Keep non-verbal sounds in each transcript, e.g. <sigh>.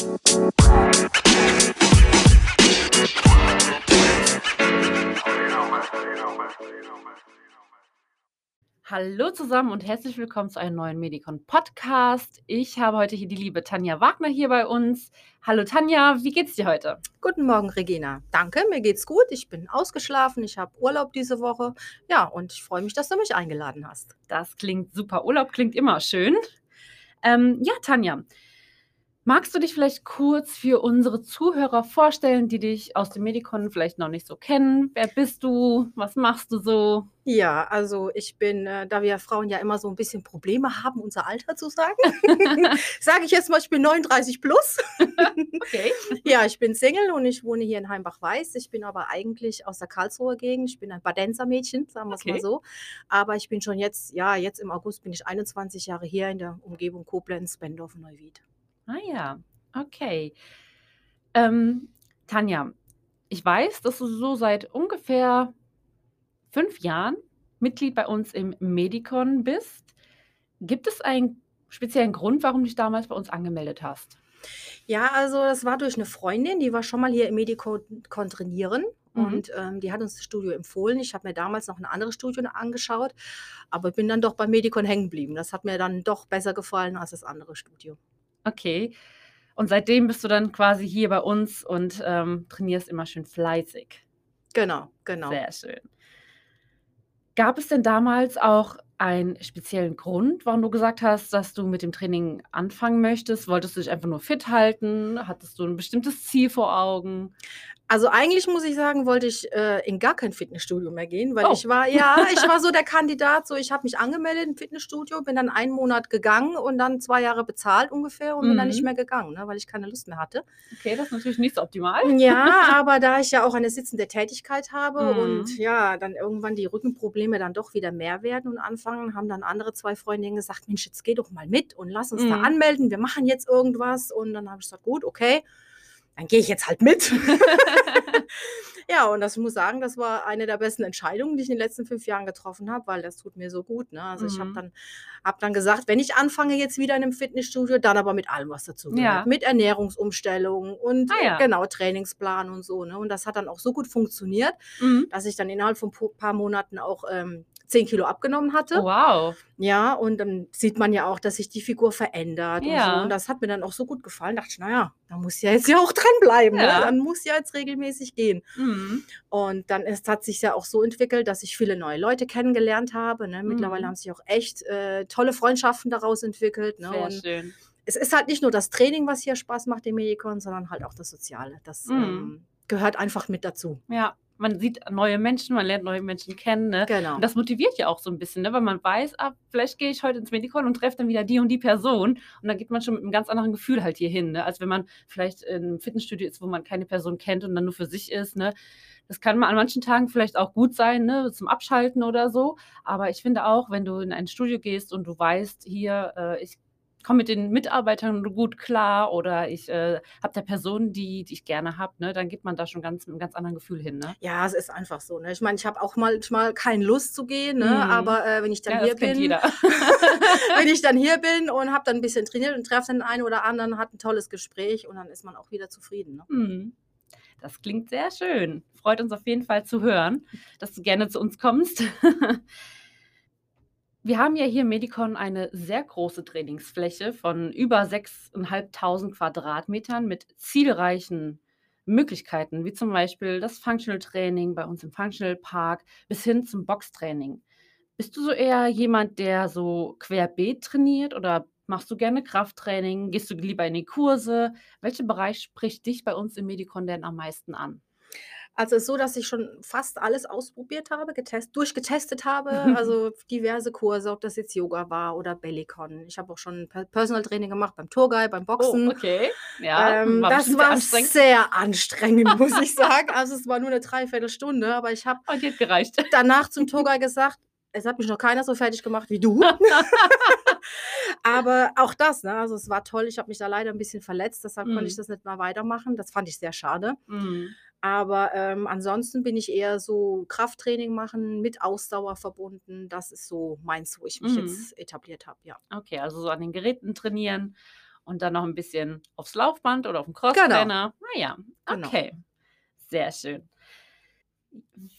Hallo zusammen und herzlich willkommen zu einem neuen Medicon Podcast. Ich habe heute hier die liebe Tanja Wagner hier bei uns. Hallo Tanja, wie geht's dir heute? Guten Morgen, Regina. Danke, mir geht's gut. Ich bin ausgeschlafen, ich habe Urlaub diese Woche. Ja, und ich freue mich, dass du mich eingeladen hast. Das klingt super. Urlaub klingt immer schön. Ähm, ja, Tanja, Magst du dich vielleicht kurz für unsere Zuhörer vorstellen, die dich aus dem Medikon vielleicht noch nicht so kennen? Wer bist du? Was machst du so? Ja, also ich bin, äh, da wir Frauen ja immer so ein bisschen Probleme haben, unser Alter zu sagen, <laughs> sage ich jetzt mal, ich bin 39 plus. Okay. Ja, ich bin Single und ich wohne hier in Heimbach-Weiß. Ich bin aber eigentlich aus der Karlsruher Gegend. Ich bin ein Badenser Mädchen, sagen wir es Okay. mal so. Aber ich bin schon jetzt, ja, jetzt im August bin ich 21 Jahre hier in der Umgebung Koblenz, Bendorf und Neuwied. Ah ja, okay. Ähm, Tanja, ich weiß, dass du so seit ungefähr fünf Jahren Mitglied bei uns im Medikon bist. Gibt es einen speziellen Grund, warum du dich damals bei uns angemeldet hast? Ja, also das war durch eine Freundin, die war schon mal hier im Medikon trainieren Mhm. und, ähm, die hat uns das Studio empfohlen. Ich habe mir damals noch ein anderes Studio angeschaut, aber bin dann doch beim Medikon hängen geblieben. Das hat mir dann doch besser gefallen als das andere Studio. Okay. Und seitdem bist du dann quasi hier bei uns und ähm, trainierst immer schön fleißig. Genau, genau. Sehr schön. Gab es denn damals auch einen speziellen Grund, warum du gesagt hast, dass du mit dem Training anfangen möchtest? Wolltest du dich einfach nur fit halten? Hattest du ein bestimmtes Ziel vor Augen? Also eigentlich muss ich sagen, wollte ich, äh, in gar kein Fitnessstudio mehr gehen, weil Oh. ich war ja, ich war so <laughs> der Kandidat, so ich habe mich angemeldet im Fitnessstudio, bin dann einen Monat gegangen und dann 2 Jahre bezahlt ungefähr und bin dann nicht Mhm. mehr gegangen, ne, weil ich keine Lust mehr hatte. Okay, das ist natürlich nicht so optimal. Ja, <laughs> aber da ich ja auch eine sitzende Tätigkeit habe Mhm. und ja, dann irgendwann die Rückenprobleme dann doch wieder mehr werden und anfangen, haben dann andere 2 Freundinnen gesagt: „Mensch, jetzt geh doch mal mit und lass uns da Mhm. anmelden. Wir machen jetzt irgendwas.“ Und dann habe ich gesagt: „Gut, okay, dann gehe ich jetzt halt mit.“ <laughs> Ja, und das muss sagen, das war eine der besten Entscheidungen, die ich in den letzten 5 Jahren getroffen habe, weil das tut mir so gut, ne? Also, ich habe Mhm. dann habe dann gesagt, wenn ich anfange jetzt wieder in 'nem Fitnessstudio, dann aber mit allem, was dazugehört. Ja. Mit Ernährungsumstellung und, Ah ja. genau, Trainingsplan und so, ne? Und das hat dann auch so gut funktioniert, Mhm. dass ich dann innerhalb von po paar Monaten auch, ähm, 10 Kilo abgenommen hatte. Oh, wow. Ja, und dann sieht man ja auch, dass sich die Figur verändert und so. Ja. Und das hat mir dann auch so gut gefallen. Dachte ich: „Na ja, da muss ja jetzt ja auch dranbleiben, ne? Ja. Dann muss ja jetzt regelmäßig gehen.“ Mhm. Und dann ist hat sich's ja auch so entwickelt, dass ich viele neue Leute kennengelernt habe, ne? Mittlerweile Mhm. haben sich auch echt, äh, tolle Freundschaften daraus entwickelt, ne? Sehr Und schön. es ist halt nicht nur das Training, was hier Spaß macht im Medikon, sondern halt auch das Soziale. Das, Mhm. ähm, gehört einfach mit dazu. Ja, man sieht neue Menschen, man lernt neue Menschen kennen, ne? Genau. Und das motiviert ja auch so 'n bisschen, ne, weil man weiß: „Ah, vielleicht gehe ich heute ins Medikon und treffe dann wieder die und die Person.“ Und dann geht man schon mit 'nem ganz anderen Gefühl halt hier hin, ne, als wenn man vielleicht in 'nem Fitnessstudio ist, wo man keine Person kennt und dann nur für sich ist, ne? Das kann an manchen Tagen vielleicht auch gut sein, ne, zum Abschalten oder so. Aber ich finde auch, wenn du in ein Studio gehst und du weißt: „Hier, äh, ich komme mit den Mitarbeitern gut klar oder ich, äh, habe da Personen, die die ich gerne habe“, ne, dann geht man da schon ganz mit 'nem ganz anderen Gefühl hin, ne? Ja, es ist einfach so, ne? Ich meine, ich habe auch manchmal keine Lust zu gehen, ne? Mhm. Aber, äh, wenn ich dann Ja, hier bin <laughs> wenn ich dann hier bin und habe dann 'n bisschen trainiert und treffe den einen oder anderen, hat 'n tolles Gespräch und dann ist man auch wieder zufrieden, ne? Mhm. Das klingt sehr schön. Freut uns auf jeden Fall zu hören, dass du gerne zu uns kommst. <laughs> Wir haben ja hier im Medikon eine sehr große Trainingsfläche von über 6.500 Quadratmetern mit zielreichen Möglichkeiten, wie zum Beispiel das Functional Training bei uns im Functional Park bis hin zum Boxtraining. Bist du so eher jemand, der so querbeet trainiert oder machst du gerne Krafttraining? Gehst du lieber in die Kurse? Welcher Bereich spricht dich bei uns im Medikon denn am meisten an? Also, es ist so, dass ich schon fast alles ausprobiert habe, getest durchgetestet habe, <laughs> also diverse Kurse, ob das jetzt Yoga war oder Bellicon. Ich habe auch schon Per Personal Training gemacht beim Tourguide, beim Oh, Boxen. okay. Ja, Ähm, war das war anstrengend. sehr anstrengend, <laughs> muss ich sagen. Also, es war nur 'ne Dreiviertelstunde, aber ich habe gereicht. danach zum <laughs> Tourguide gesagt: „Es hat mich noch keiner so fertig gemacht wie du.“ Aber auch das, ne, also, es war toll. Ich habe mich da leider 'n bisschen verletzt, deshalb konnte ich Mhm. das nicht mehr weitermachen. Das fand ich sehr schade. Mhm. Aber, ähm, ansonsten bin ich eher so Krafttraining machen, mit Ausdauer verbunden. Das ist so meins, wo ich mich Mhm. jetzt etabliert habe, ja. Okay, also so an den Geräten trainieren und dann noch ein bisschen aufs Laufband oder auf dem Genau. Crosstrainer. Genau. okay. Sehr schön.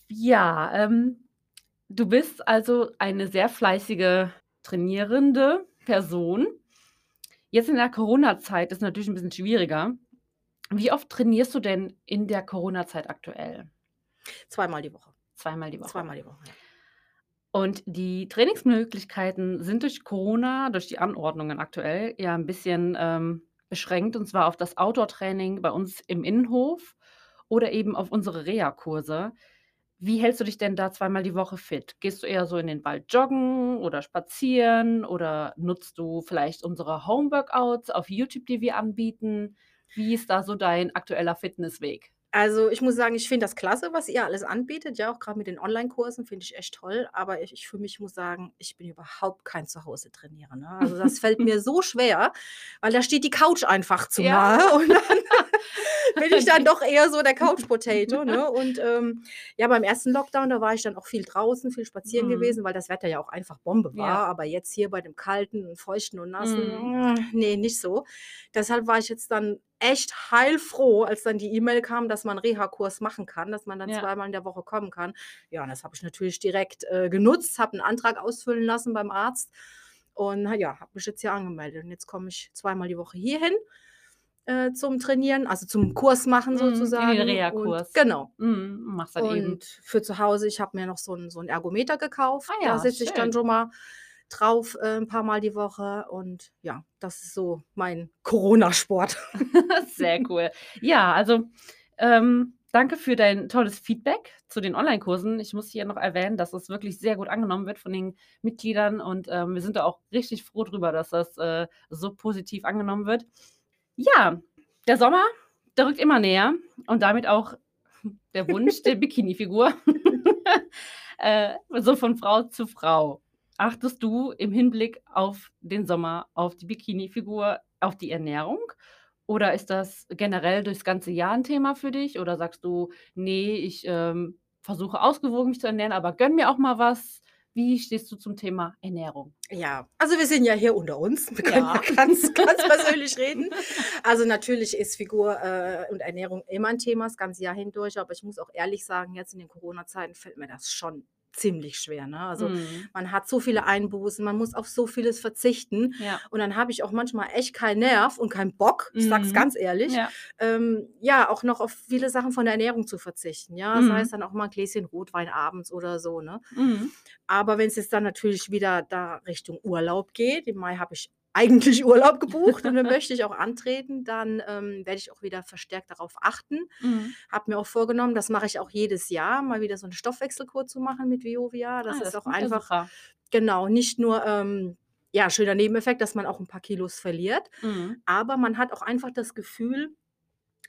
Ja, ähm, du bist also eine sehr fleißige trainierende Person. Jetzt in der Corona-Zeit ist natürlich ein bisschen schwieriger. Wie oft trainierst du denn in der Corona-Zeit aktuell? Zweimal die Woche. Zweimal die Woche. Zweimal die Woche, ja. Und die Trainingsmöglichkeiten sind durch Corona, durch die Anordnungen aktuell, ja ein bisschen, ähm, beschränkt, und zwar auf das Outdoor-Training bei uns im Innenhof oder eben auf unsere Reha-Kurse. Wie hältst du dich denn da zweimal die Woche fit? Gehst du eher so in den Wald joggen oder spazieren oder nutzt du vielleicht unsere Home-Workouts auf YouTube, die wir anbieten? Wie ist da so dein aktueller Fitnessweg? Also, ich muss sagen, ich finde das klasse, was ihr alles anbietet, ja, auch grad mit den Onlinekursen finde ich echt toll, aber ich ich für mich muss sagen, ich bin überhaupt kein Zuhause-Trainierer, ne? Also, das fällt <laughs> mir so schwer, weil da steht die Couch einfach zu Ja. nahe <laughs> und dann <laughs> bin ich dann doch eher so der Couch Potato, ne? Und, ähm, ja, beim ersten Lockdown, da war ich dann auch viel draußen, viel spazieren Mhm. gewesen, weil das Wetter ja auch einfach Bombe war. Ja. Aber jetzt hier bei dem Kalten und Feuchten und Nassen, Mhm. ne, nicht so. Deshalb war ich jetzt dann echt heilfroh, als dann die E-Mail kam, dass man Reha-Kurs machen kann, dass man dann Ja. zweimal in der Woche kommen kann. Ja, und das habe ich natürlich direkt, äh, genutzt, habe 'n Antrag ausfüllen lassen beim Arzt und ja, habe mich jetzt hier angemeldet. Und jetzt komme ich zweimal die Woche hierhin, äh, zum Trainieren, also zum Kurs machen Mhm, den sozusagen. Und Reha-Kurs. genau. Mhm, machst dann eben Und für zu Hause, ich habe mir noch so 'n so 'n Ergometer gekauft. Ah Da ja, sitze ich dann schon mal drauf, äh, 'n paarmal die Woche und ja, das ist so mein Corona-Sport. <laughs> <laughs> Sehr cool. Ja, also, ähm, danke für dein tolles Feedback zu den Onlinekursen. Ich muss hier noch erwähnen, dass es wirklich sehr gut angenommen wird von den Mitgliedern und, ähm, wir sind da auch richtig froh drüber, dass das, äh, so positiv angenommen wird. Ja, der Sommer, der rückt immer näher und damit auch der Wunsch der <laughs> Bikinifigur. <laughs> Äh, so von Frau zu Frau. Achtest du im Hinblick auf den Sommer, auf die Bikinifigur, auf die Ernährung? Oder ist das generell durchs ganze Jahr 'n Thema für dich? Oder sagst du: „Ne, ich, ähm, versuche ausgewogen mich zu ernähren, aber gönne mir auch mal was.“ Wie stehst du zum Thema Ernährung? Ja, also wir sind ja hier unter uns. Wir können Ja. ja ganz ganz persönlich reden. Also, natürlich ist Figur, äh, und Ernährung immer 'n Thema das ganze Jahr hindurch, aber ich muss auch ehrlich sagen, jetzt in den Corona-Zeiten fällt mir das schon ziemlich schwer, ne? Also, Mhm. man hat so viele Einbußen, man muss auf so vieles verzichten Ja. und dann habe ich auch manchmal echt keinen Nerv und keinen Bock, ich sage es Mhm. ganz ehrlich, Ja. ähm, ja, auch noch auf viele Sachen von der Ernährung zu verzichten, ja? Sei es Mhm. dann auch mal 'n Gläschen Rotwein abends oder so, ne? Mhm. Aber wenn's jetzt dann natürlich wieder da Richtung Urlaub geht, im Mai habe ich eigentlich Urlaub gebucht und den <laughs> möchte ich auch antreten, dann, ähm, werde ich auch wieder verstärkt darauf achten. Mhm. Habe mir auch vorgenommen, das mache ich auch jedes Jahr, mal wieder so 'ne Stoffwechselkur zu machen mit Viovia. Das Ah, ist das auch klingt ja einfach super. genau, nicht nur, ähm, ja, schöner Nebeneffekt, dass man auch 'n paar Kilos verliert, Mhm. aber man hat auch einfach das Gefühl,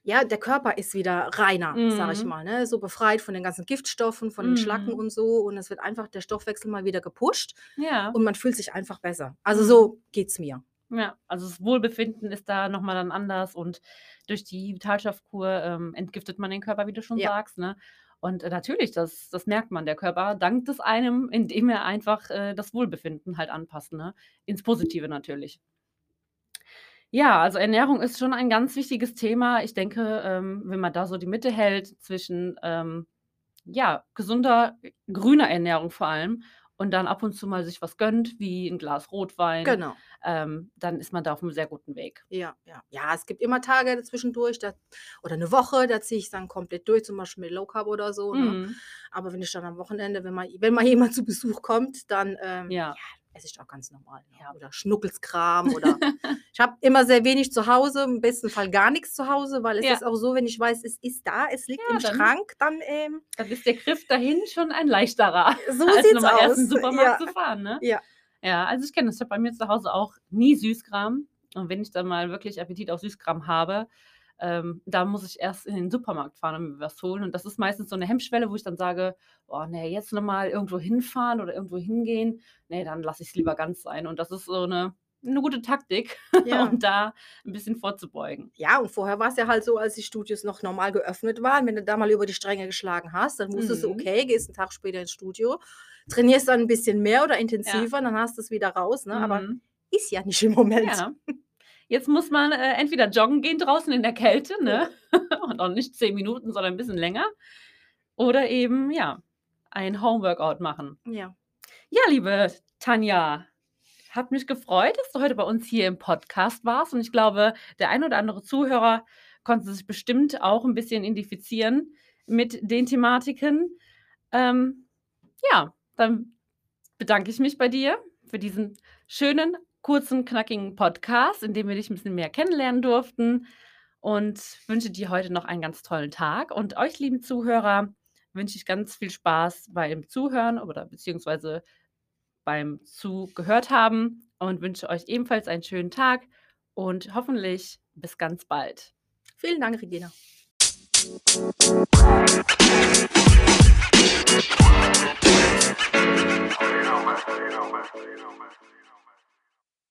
ja, der Körper ist wieder reiner, sage ich Mhm. mal, ne? So befreit von den ganzen Giftstoffen, von den Schlacken Mhm. und so und es wird einfach der Stoffwechsel mal wieder gepusht Ja. und man fühlt sich einfach besser. Also, Mhm. so geht's mir. Ja, also das Wohlbefinden ist da noch mal dann anders und durch die Vitalstoffkur, ähm, entgiftet man den Körper, wie du schon Ja. sagst, ne? Und, äh, natürlich, das das merkt man. Der Körper dankt es einem, <laughs> indem er einfach, äh, das Wohlbefinden halt anpasst, ne? Ins Positive natürlich. Ja, also Ernährung ist schon ein ganz wichtiges Thema. Ich denke, ähm, wenn man da so die Mitte hält zwischen, ähm, ja, gesunder, grüner Ernährung vor allem und dann ab und zu mal sich was gönnt, wie 'n Glas Rotwein, Genau. ähm, dann ist man da auf 'nem sehr guten Weg. Ja, ja. Ja, es gibt immer Tage zwischendurch, da oder 'ne Woche, da ziehe ich's dann komplett durch, zum Beispiel mit Low Carb oder so, ne? Mhm. Aber wenn ich dann am Wochenende wenn mal wenn mal jemand zu Besuch kommt, dann, ähm, Ja. Esse ich auch ganz normal, ne? Ja. Oder Schnuckelskram oder <laughs> ich habe immer sehr wenig zu Hause, im besten Fall gar nix zu Hause, weil es Ja. ist auch so, wenn ich weiß, es ist da, es liegt Ja, im dann Schrank, dann, ähm dann ist der Griff dahin schon ein leichterer, <laughs> So als sieht's noch mal erst in aus. den Supermarkt Ja. zu fahren, ne? Ja. Ja, also ich kenne das. Ich habe bei mir zu Hause auch nie Süßkram und wenn ich dann mal wirklich Appetit auf Süßkram habe, ähm, da muss ich erst in den Supermarkt fahren und mir was holen und das ist meistens so 'ne Hemmschwelle, wo ich dann sage: „Oh ne, jetzt noch mal irgendwo hinfahren oder irgendwo hingehen. Ne, dann lasse ich's lieber ganz sein.“ Und das ist so 'ne 'ne gute Taktik, <laughs> Ja. um da 'n bisschen vorzubeugen. Ja, und vorher war's ja halt so, als die Studios noch normal geöffnet waren, wenn du da mal über die Stränge geschlagen hast, dann wusstest du, Mhm. okay, gehst 'n Tag später ins Studio, trainierst dann 'n bisschen mehr oder Ja. intensiver, dann hast du's wieder raus, ne? Aber Mhm. ist ja nicht im Moment. Ja. Jetzt muss man äh, entweder joggen gehen draußen in der Kälte, ne? <laughs> Und auch nicht zehn Minuten, sondern ein bisschen länger. Oder eben, ja, ein Homeworkout machen. Ja. Ja, liebe Tanja, hat mich gefreut, dass du heute bei uns hier im Podcast warst. Und ich glaube, der ein oder andere Zuhörer konnte sich bestimmt auch ein bisschen identifizieren mit den Thematiken. Ähm, ja, dann bedanke ich mich bei dir für diesen schönen, kurzen, knackigen Podcast, in dem wir dich ein bisschen mehr kennenlernen durften. Und wünsche dir heute noch einen ganz tollen Tag. Und euch, lieben Zuhörer, wünsche ich ganz viel Spaß beim Zuhören oder beziehungsweise beim Zugehört haben und wünsche euch ebenfalls einen schönen Tag und hoffentlich bis ganz bald. Vielen Dank, Regina. You know, man. You know, man. You know, man.